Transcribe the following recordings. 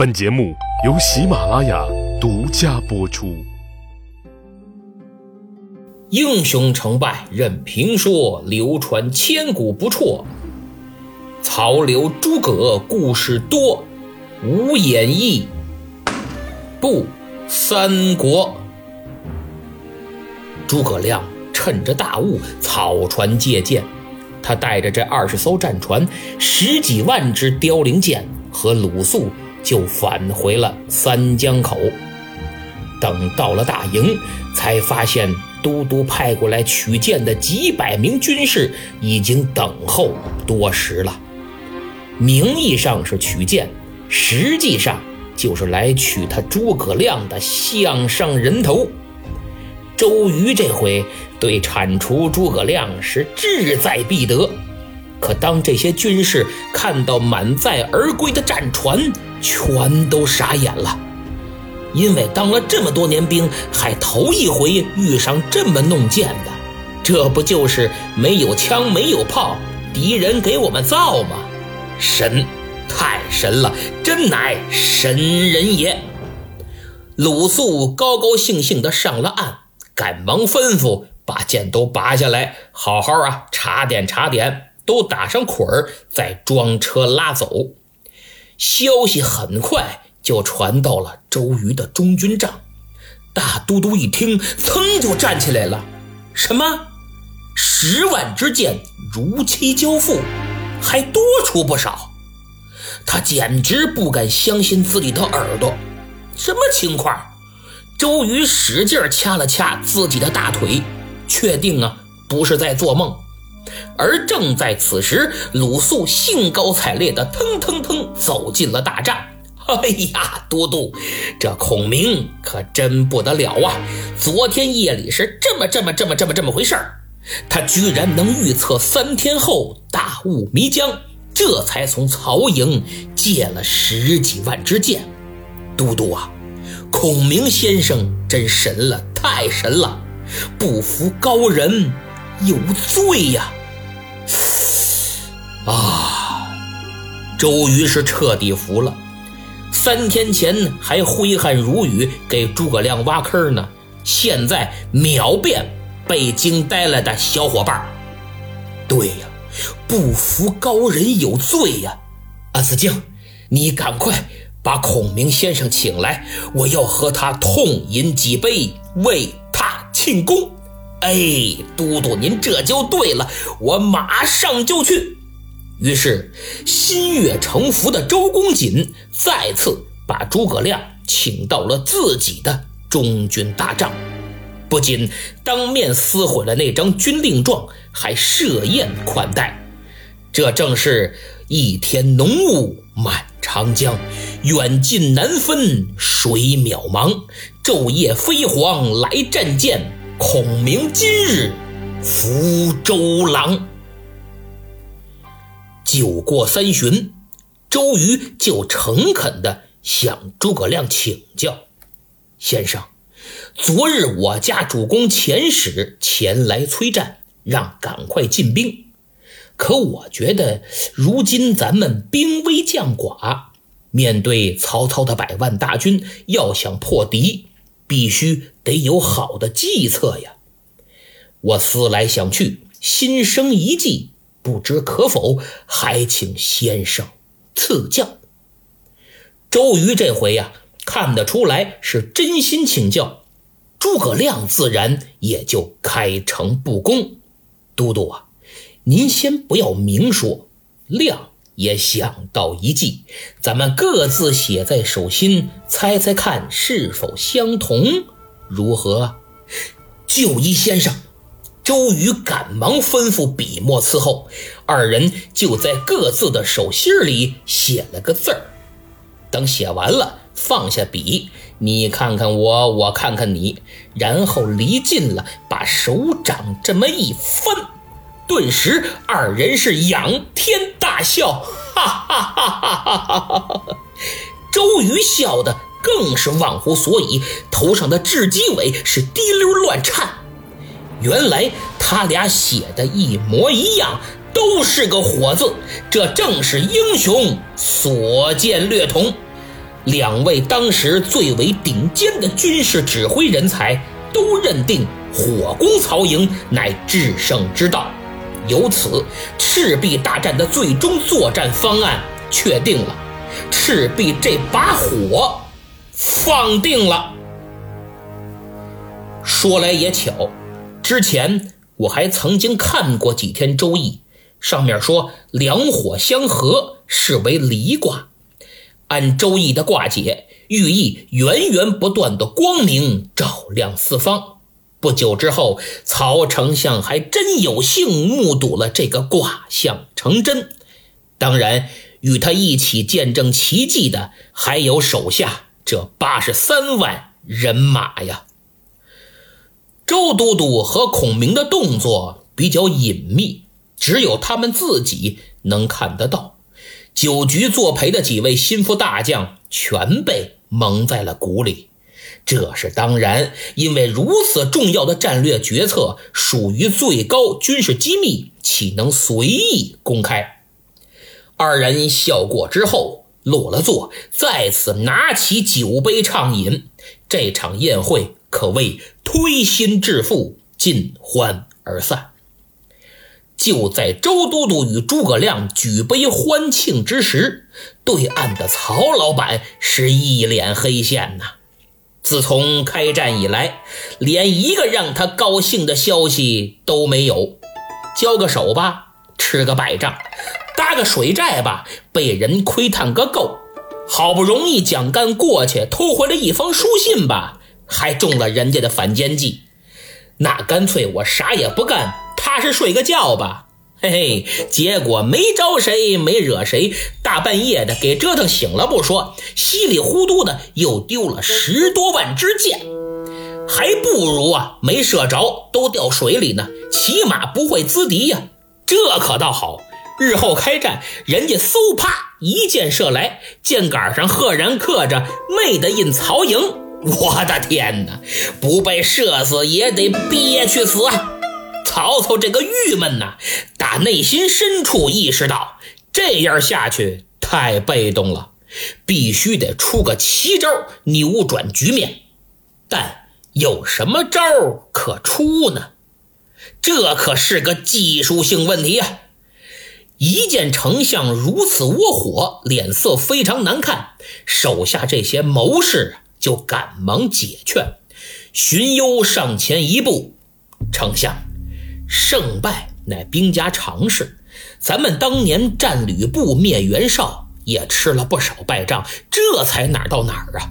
本节目由喜马拉雅独家播出。英雄成败任评说，流传千古不辍。曹刘诸葛故事多，无演义不三国。诸葛亮趁着大雾，草船借箭。他带着这二十艘战船、十几万支凋零箭和鲁肃。就返回了三江口。等到了大营，才发现都督派过来取剑的几百名军士已经等候多时了。名义上是取剑，实际上就是来取他诸葛亮的项上人头。周瑜这回对铲除诸葛亮是志在必得。可当这些军士看到满载而归的战船，全都傻眼了，因为当了这么多年兵，还头一回遇上这么弄剑的，这不就是没有枪没有炮，敌人给我们造吗？神，太神了，真乃神人也！鲁肃高高兴兴地上了岸，赶忙吩咐把剑都拔下来，好好啊查点查点。都打上捆儿，再装车拉走。消息很快就传到了周瑜的中军帐。大都督一听，噌就站起来了：“什么？十万支箭如期交付，还多出不少？”他简直不敢相信自己的耳朵。什么情况？周瑜使劲掐了掐自己的大腿，确定啊，不是在做梦。而正在此时，鲁肃兴高采烈地腾腾腾走进了大帐。哎呀，都督，这孔明可真不得了啊！昨天夜里是这么这么这么这么这么回事儿，他居然能预测三天后大雾弥江，这才从曹营借了十几万支箭。都督啊，孔明先生真神了，太神了！不服高人有罪呀！啊！周瑜是彻底服了。三天前还挥汗如雨给诸葛亮挖坑呢，现在秒变被惊呆了的小伙伴。对呀，不服高人有罪呀！啊，子敬，你赶快把孔明先生请来，我要和他痛饮几杯，为他庆功。哎，都督您这就对了，我马上就去。于是，心悦诚服的周公瑾再次把诸葛亮请到了自己的中军大帐，不仅当面撕毁了那张军令状，还设宴款待。这正是一天浓雾满长江，远近难分水渺茫。昼夜飞黄来战舰，孔明今日福周郎。酒过三巡，周瑜就诚恳地向诸葛亮请教：“先生，昨日我家主公遣使前来催战，让赶快进兵。可我觉得，如今咱们兵微将寡，面对曹操的百万大军，要想破敌，必须得有好的计策呀。我思来想去，心生一计。”不知可否，还请先生赐教。周瑜这回呀，看得出来是真心请教，诸葛亮自然也就开诚布公。都督啊，您先不要明说，亮也想到一计，咱们各自写在手心，猜猜看是否相同，如何？就依先生。周瑜赶忙吩咐笔墨伺候，二人就在各自的手心里写了个字儿。等写完了，放下笔，你看看我，我看看你，然后离近了，把手掌这么一翻，顿时二人是仰天大笑，哈哈哈哈哈哈！周瑜笑的更是忘乎所以，头上的雉鸡尾是滴溜乱颤。原来他俩写的一模一样，都是个火字，这正是英雄所见略同。两位当时最为顶尖的军事指挥人才都认定火攻曹营乃制胜之道，由此赤壁大战的最终作战方案确定了，赤壁这把火放定了。说来也巧，之前我还曾经看过几天《周易》，上面说两火相合是为离卦。按《周易》的卦解，寓意源源不断的光明照亮四方。不久之后，曹丞相还真有幸目睹了这个卦象成真。当然，与他一起见证奇迹的还有手下这八十三万人马呀。周都督和孔明的动作比较隐秘，只有他们自己能看得到。酒局作陪的几位心腹大将全被蒙在了鼓里，这是当然，因为如此重要的战略决策属于最高军事机密，岂能随意公开？二人笑过之后落了座，再次拿起酒杯畅饮。这场宴会可谓推心置腹，尽欢而散。就在周都督与诸葛亮举杯欢庆之时，对岸的曹老板是一脸黑线呐。自从开战以来，连一个让他高兴的消息都没有。交个手吧，吃个败仗；搭个水寨吧，被人窥探个够。好不容易蒋干过去偷回来一封书信吧，还中了人家的反间计。那干脆我啥也不干。踏实睡个觉吧，嘿嘿，结果没招谁，没惹谁，大半夜的给折腾醒了不说，稀里糊涂的又丢了十多万支箭，还不如啊没射着，都掉水里呢，起码不会滋敌呀。这可倒好，日后开战，人家嗖啪一箭射来，箭杆上赫然刻着“妹的印曹营”，我的天哪，不被射死也得憋屈死啊！曹操这个郁闷呐，打内心深处意识到，这样下去太被动了，必须得出个奇招扭转局面。但有什么招可出呢？这可是个技术性问题呀！一见丞相如此窝火，脸色非常难看，手下这些谋士就赶忙解劝。荀攸上前一步，丞相。胜败乃兵家常事，咱们当年战吕布灭袁绍也吃了不少败仗，这才哪到哪儿啊？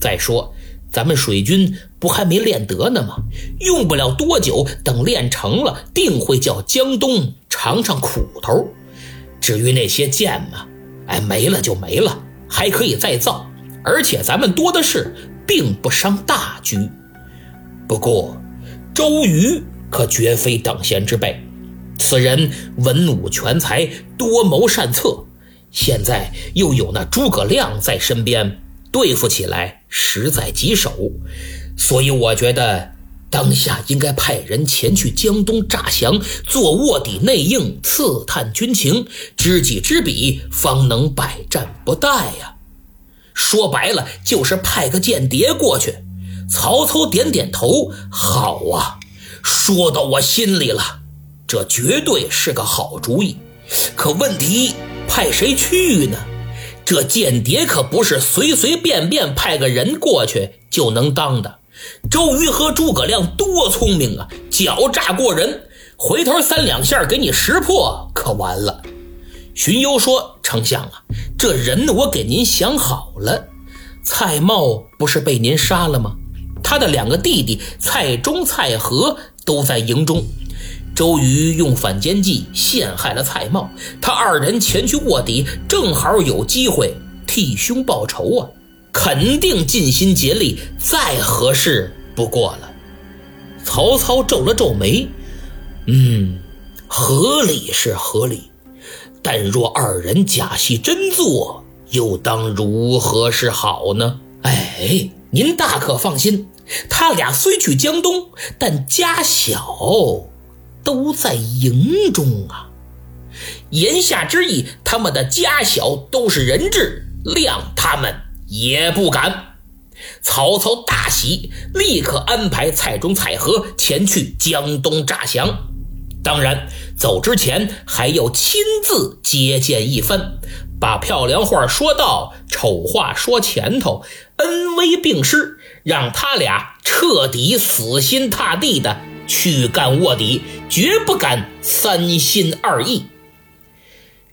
再说咱们水军不还没练得呢吗？用不了多久，等练成了，定会叫江东尝尝苦头。至于那些剑嘛，哎，没了就没了，还可以再造，而且咱们多的是，并不伤大局。不过周瑜。可绝非等闲之辈，此人文武全才，多谋善策，现在又有那诸葛亮在身边，对付起来实在棘手。所以我觉得当下应该派人前去江东诈降，做卧底内应，刺探军情，知己知彼，方能百战不殆呀。说白了就是派个间谍过去。曹操点点头，好啊。说到我心里了，这绝对是个好主意。可问题派谁去呢？这间谍可不是随随便便派个人过去就能当的。周瑜和诸葛亮多聪明啊，狡诈过人，回头三两下给你识破，可完了。荀攸说：“丞相啊，这人我给您想好了。蔡瑁不是被您杀了吗？他的两个弟弟蔡中、蔡和。”都在营中，周瑜用反间计陷害了蔡瑁，他二人前去卧底，正好有机会替兄报仇啊！肯定尽心竭力，再合适不过了。曹操皱了皱眉，嗯，合理是合理，但若二人假戏真做，又当如何是好呢？哎，您大可放心。他俩虽去江东，但家小都在营中啊。言下之意，他们的家小都是人质，谅他们也不敢。曹操大喜，立刻安排蔡中、蔡和前去江东诈降。当然，走之前还要亲自接见一番，把漂亮话说到，丑话说前头，恩威并施，让他俩彻底死心塌地的去干卧底，绝不敢三心二意。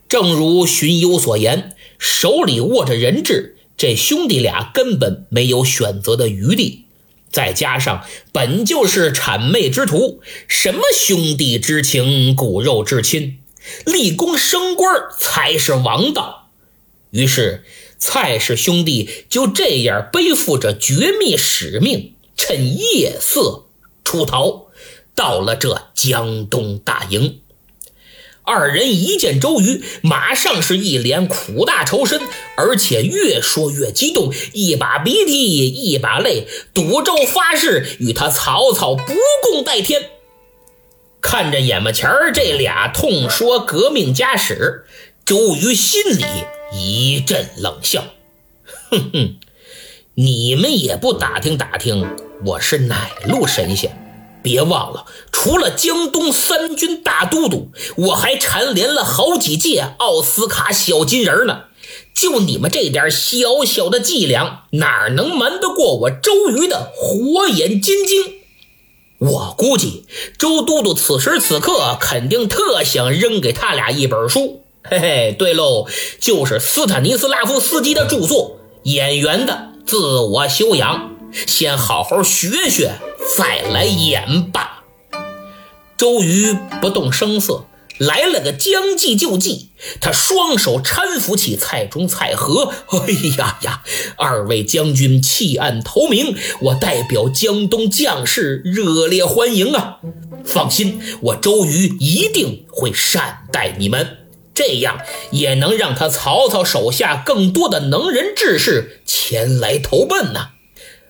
正如荀攸所言，手里握着人质，这兄弟俩根本没有选择的余地。再加上本就是谄媚之徒，什么兄弟之情、骨肉至亲，立功升官才是王道。于是蔡氏兄弟就这样背负着绝密使命，趁夜色出逃，到了这江东大营。二人一见周瑜，马上是一脸苦大仇深，而且越说越激动，一把鼻涕一把泪，赌咒发誓与他曹操不共戴天。看着眼巴前这俩痛说革命家史，周瑜心里一阵冷笑：“哼哼，你们也不打听打听我是哪路神仙？”别忘了，除了江东三军大都督，我还蝉联了好几届奥斯卡小金人呢。就你们这点小小的伎俩，哪能瞒得过我周瑜的火眼金睛？我估计周都督此时此刻肯定特想扔给他俩一本书。嘿嘿，对喽，就是斯坦尼斯拉夫斯基的著作《演员的自我修养》，先好好学学。再来演吧。周瑜不动声色，来了个将计就计。他双手搀扶起蔡中、蔡和。哎呀呀，二位将军弃暗投明，我代表江东将士热烈欢迎啊！放心，我周瑜一定会善待你们，这样也能让他曹操手下更多的能人志士前来投奔呢。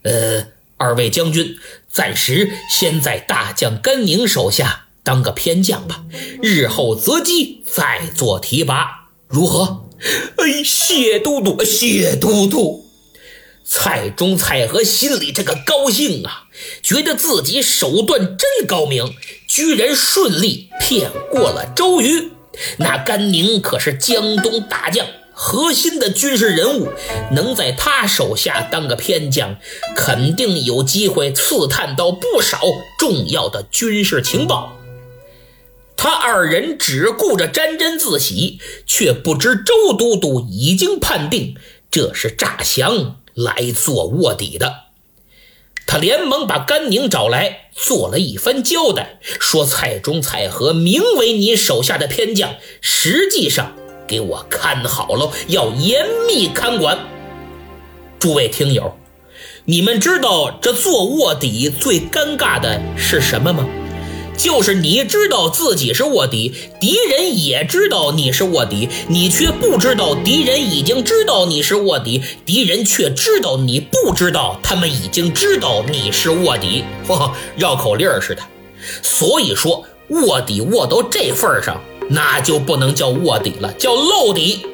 呃。二位将军，暂时先在大将甘宁手下当个偏将吧，日后择机再做提拔，如何？哎，谢都督，谢都督。蔡中、蔡和心里这个高兴啊，觉得自己手段真高明，居然顺利骗过了周瑜。那甘宁可是江东大将。核心的军事人物能在他手下当个偏将，肯定有机会刺探到不少重要的军事情报。他二人只顾着沾沾自喜，却不知周都督已经判定这是诈降来做卧底的。他连忙把甘宁找来，做了一番交代，说：“蔡中、蔡和名为你手下的偏将，实际上……”给我看好了，要严密看管。诸位听友，你们知道这做卧底最尴尬的是什么吗？就是你知道自己是卧底，敌人也知道你是卧底，你却不知道敌人已经知道你是卧底，敌人却知道你不知道，他们已经知道你是卧底。嚯，绕口令似的。所以说，卧底卧到这份上。那就不能叫卧底了，叫漏底。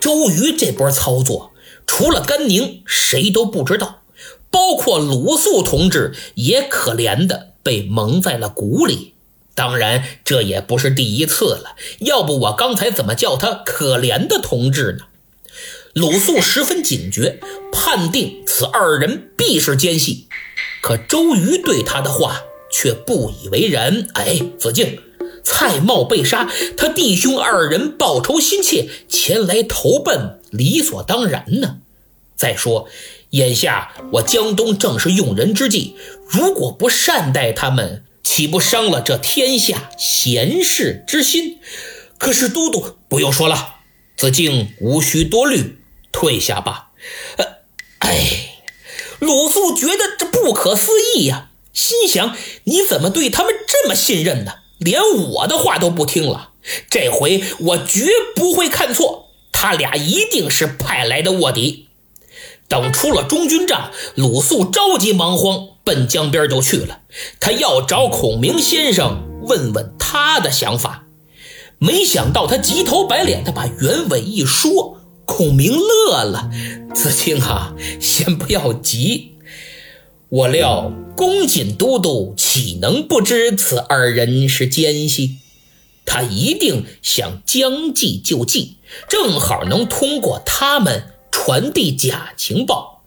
周瑜这波操作，除了甘宁，谁都不知道，包括鲁肃同志也可怜的被蒙在了鼓里。当然，这也不是第一次了，要不我刚才怎么叫他可怜的同志呢？鲁肃十分警觉，判定此二人必是奸细，可周瑜对他的话却不以为然。哎，子敬。蔡瑁被杀，他弟兄二人报仇心切，前来投奔，理所当然呢。再说，眼下我江东正是用人之际，如果不善待他们，岂不伤了这天下贤士之心？可是都督不用说了，子敬无需多虑，退下吧。呃，哎，鲁肃觉得这不可思议呀，心想：你怎么对他们这么信任呢？连我的话都不听了，这回我绝不会看错，他俩一定是派来的卧底。等出了中军帐，鲁肃着急忙慌，奔江边就去了。他要找孔明先生问问他的想法。没想到他急头白脸的把原委一说，孔明乐了：“ 子清啊，先不要急。我料公瑾都督岂能不知此二人是奸细？他一定想将计就计，正好能通过他们传递假情报。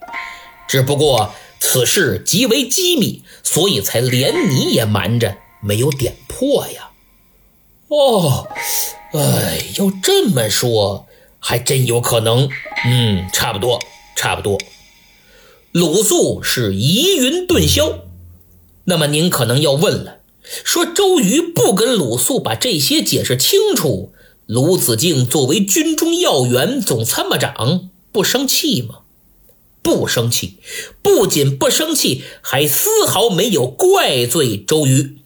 只不过此事极为机密，所以才连你也瞒着，没有点破呀。”哦，哎，要这么说。还真有可能，嗯，差不多，差不多。鲁肃是疑云顿消。那么您可能要问了，说周瑜不跟鲁肃把这些解释清楚，鲁子敬作为军中要员、总参谋长，不生气吗？不生气，不仅不生气，还丝毫没有怪罪周瑜，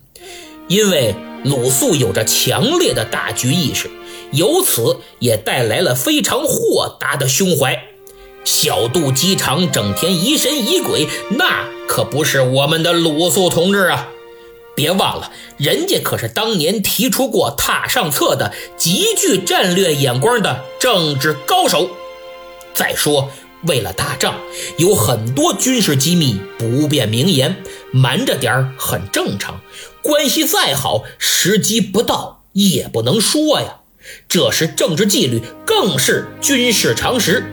因为鲁肃有着强烈的大局意识。由此也带来了非常豁达的胸怀，小肚鸡肠，整天疑神疑鬼，那可不是我们的鲁肃同志啊！别忘了，人家可是当年提出过踏上策的极具战略眼光的政治高手。再说，为了打仗，有很多军事机密不便明言，瞒着点儿很正常。关系再好，时机不到也不能说呀。这是政治纪律，更是军事常识。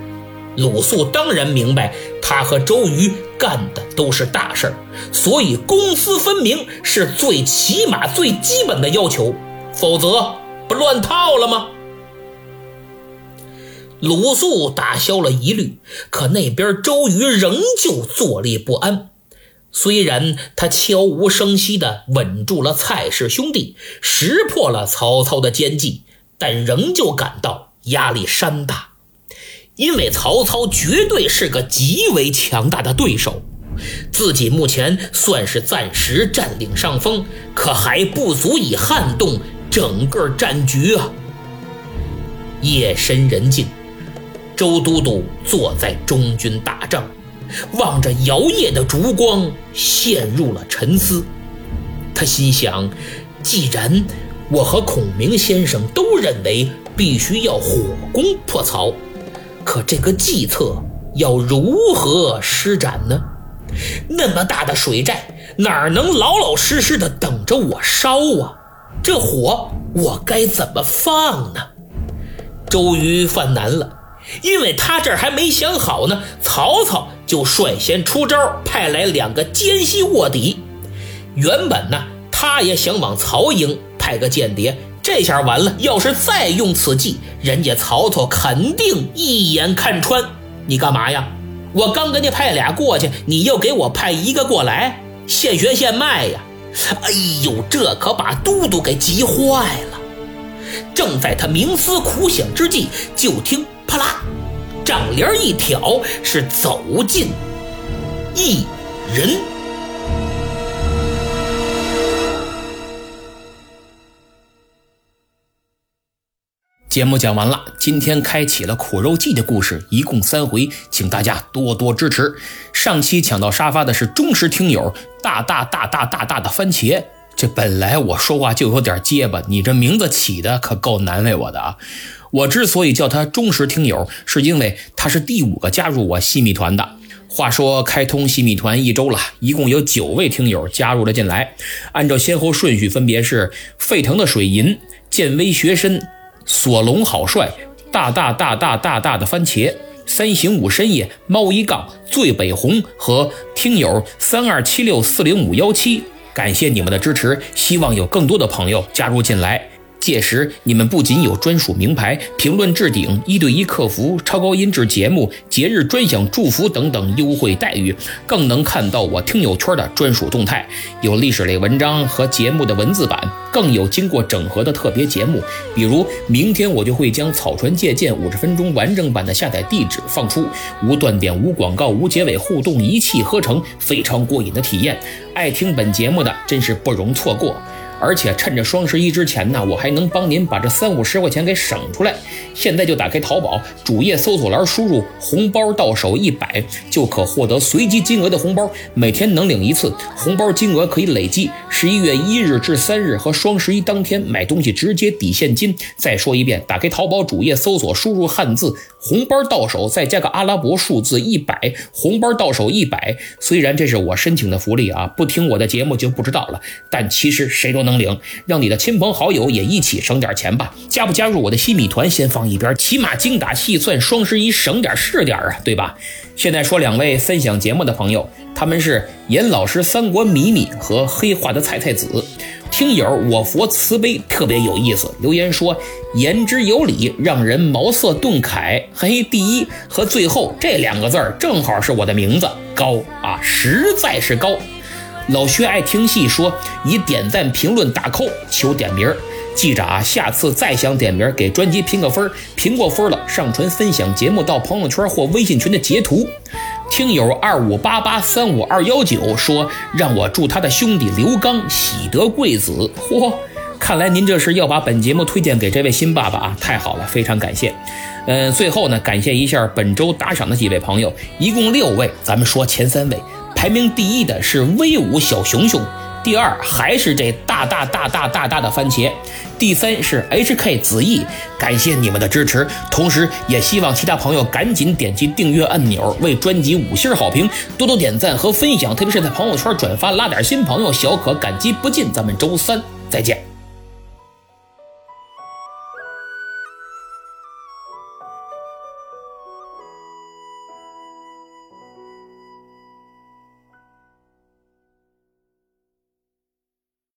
鲁肃当然明白，他和周瑜干的都是大事儿，所以公私分明是最起码、最基本的要求，否则不乱套了吗？鲁肃打消了疑虑，可那边周瑜仍旧坐立不安。虽然他悄无声息地稳住了蔡氏兄弟，识破了曹操的奸计。但仍旧感到压力山大，因为曹操绝对是个极为强大的对手，自己目前算是暂时占领上风，可还不足以撼动整个战局啊！夜深人静，周都督坐在中军大帐，望着摇曳的烛光，陷入了沉思。他心想，既然……我和孔明先生都认为必须要火攻破曹，可这个计策要如何施展呢？那么大的水寨，哪能老老实实的等着我烧啊？这火我该怎么放呢？周瑜犯难了，因为他这儿还没想好呢，曹操就率先出招，派来两个奸细卧底。原本呢，他也想往曹营。派个间谍，这下完了。要是再用此计，人家曹操肯定一眼看穿。你干嘛呀？我刚给你派俩过去，你又给我派一个过来，现学现卖呀！哎呦，这可把都督给急坏了。正在他冥思苦想之际，就听啪啦，帐帘一挑，是走进一人。节目讲完了，今天开启了苦肉计的故事，一共三回，请大家多多支持。上期抢到沙发的是忠实听友大大大大大大的番茄，这本来我说话就有点结巴，你这名字起的可够难为我的啊！我之所以叫他忠实听友，是因为他是第五个加入我新米团的。话说开通新米团一周了，一共有九位听友加入了进来，按照先后顺序分别是沸腾的水银、剑威学深。索隆好帅，大大大大大大的番茄，三行五深夜，猫一杠，最北红和听友三二七六四零五幺七，感谢你们的支持，希望有更多的朋友加入进来。届时，你们不仅有专属名牌、评论置顶、一对一客服、超高音质节目、节日专享祝福等等优惠待遇，更能看到我听友圈的专属动态，有历史类文章和节目的文字版，更有经过整合的特别节目。比如，明天我就会将草船借箭五十分钟完整版的下载地址放出，无断点、无广告、无结尾，互动一气呵成，非常过瘾的体验。爱听本节目的真是不容错过。而且趁着双十一之前呢，我还能帮您把这三五十块钱给省出来。现在就打开淘宝主页搜索栏，输入“红包到手一百”，就可获得随机金额的红包，每天能领一次，红包金额可以累计。十一月一日至三日和双十一当天买东西直接抵现金。再说一遍，打开淘宝主页搜索，输入汉字“红包到手”，再加个阿拉伯数字一百，红包到手一百。虽然这是我申请的福利啊，不听我的节目就不知道了，但其实谁都能能领，让你的亲朋好友也一起省点钱吧。加不加入我的新米团，先放一边，起码精打细算，双十一省点是点啊，对吧？现在说两位分享节目的朋友，他们是严老师、三国米米和黑化的菜菜子。听友我佛慈悲特别有意思，留言说言之有理，让人茅塞顿开。嘿，第一和最后这两个字儿正好是我的名字，高啊，实在是高。老薛爱听戏说以点赞、评论、打扣求点名儿。记着啊，下次再想点名，给专辑评个分儿，评过分了上传分享节目到朋友圈或微信群的截图。听友二五八八三五二幺九说让我祝他的兄弟刘刚喜得贵子。嚯，看来您这是要把本节目推荐给这位新爸爸啊，太好了，非常感谢。嗯，最后呢，感谢一下本周打赏的几位朋友，一共六位，咱们说前三位，排名第一的是威武小熊熊。第二还是这大大大大大大的番茄，第三是 HK 子毅，感谢你们的支持，同时也希望其他朋友赶紧点击订阅按钮，为专辑五星好评，多多点赞和分享，特别是在朋友圈转发，拉点新朋友，小可感激不尽。咱们周三再见。